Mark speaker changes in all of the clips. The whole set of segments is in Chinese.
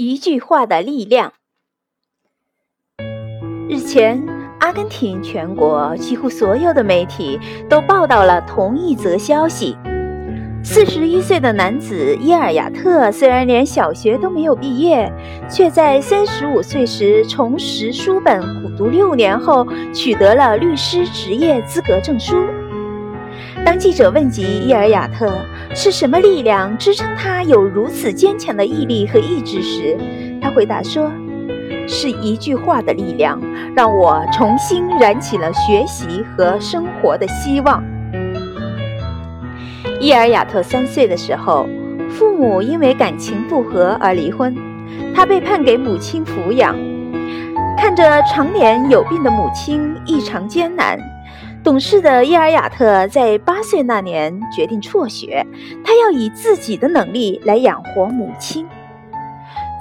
Speaker 1: 一句话的力量。日前，阿根廷全国几乎所有的媒体都报道了同一则消息：四十一岁的男子伊尔雅特虽然连小学都没有毕业，却在三十五岁时重拾书本，苦读六年后取得了律师执业资格证书。当记者问及伊尔雅特是什么力量支撑他有如此坚强的毅力和意志时，他回答说：“是一句话的力量，让我重新燃起了学习和生活的希望。”伊尔雅特三岁的时候，父母因为感情不和而离婚，他被判给母亲抚养。看着常年有病的母亲异常艰难。懂事的伊尔雅特在八岁那年决定辍学，他要以自己的能力来养活母亲。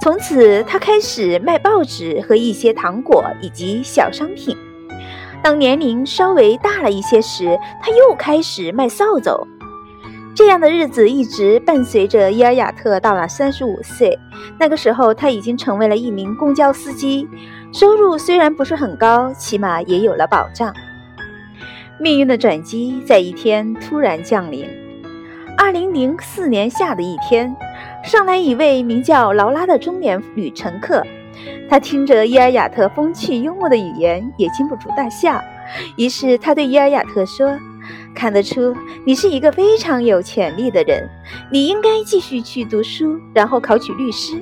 Speaker 1: 从此，他开始卖报纸和一些糖果以及小商品。当年龄稍微大了一些时，他又开始卖扫帚。这样的日子一直伴随着伊尔雅特到了三十五岁。那个时候，他已经成为了一名公交司机，收入虽然不是很高，起码也有了保障。命运的转机在一天突然降临。二零零四年夏的一天，上来一位名叫劳拉的中年女乘客。她听着伊尔雅特风趣幽默的语言，也禁不住大笑。于是她对伊尔雅特说：“看得出你是一个非常有潜力的人，你应该继续去读书，然后考取律师。”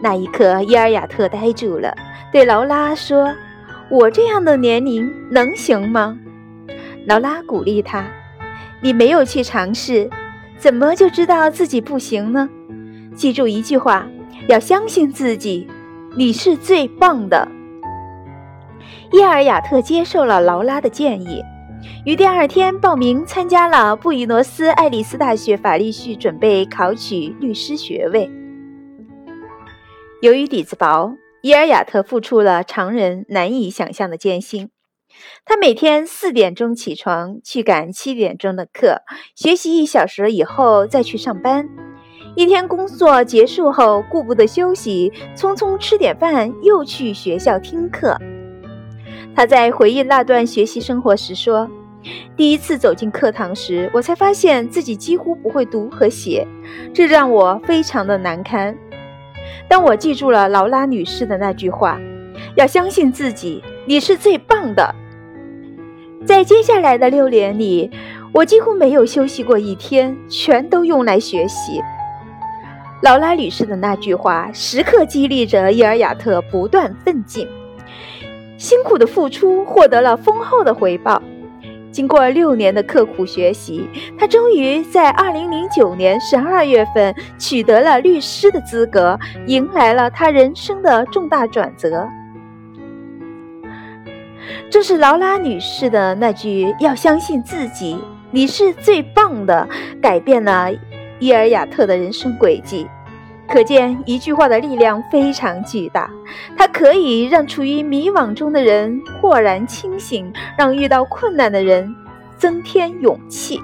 Speaker 1: 那一刻，伊尔雅特呆住了，对劳拉说：“我这样的年龄能行吗？”劳拉鼓励他：“你没有去尝试，怎么就知道自己不行呢？记住一句话，要相信自己，你是最棒的。”伊尔雅特接受了劳拉的建议，于第二天报名参加了布宜诺斯艾利斯大学法律系，准备考取律师学位。由于底子薄，伊尔雅特付出了常人难以想象的艰辛。他每天四点钟起床，去赶七点钟的课，学习一小时以后再去上班。一天工作结束后，顾不得休息，匆匆吃点饭，又去学校听课。他在回忆那段学习生活时说：“第一次走进课堂时，我才发现自己几乎不会读和写，这让我非常的难堪。当我记住了劳拉女士的那句话：‘要相信自己，你是最棒的。’”在接下来的六年里，我几乎没有休息过一天，全都用来学习。劳拉女士的那句话时刻激励着伊尔雅特不断奋进，辛苦的付出获得了丰厚的回报。经过六年的刻苦学习，他终于在二零零九年十二月份取得了律师的资格，迎来了他人生的重大转折。正是劳拉女士的那句“要相信自己，你是最棒的”，改变了伊尔雅特的人生轨迹。可见，一句话的力量非常巨大，它可以让处于迷惘中的人豁然清醒，让遇到困难的人增添勇气。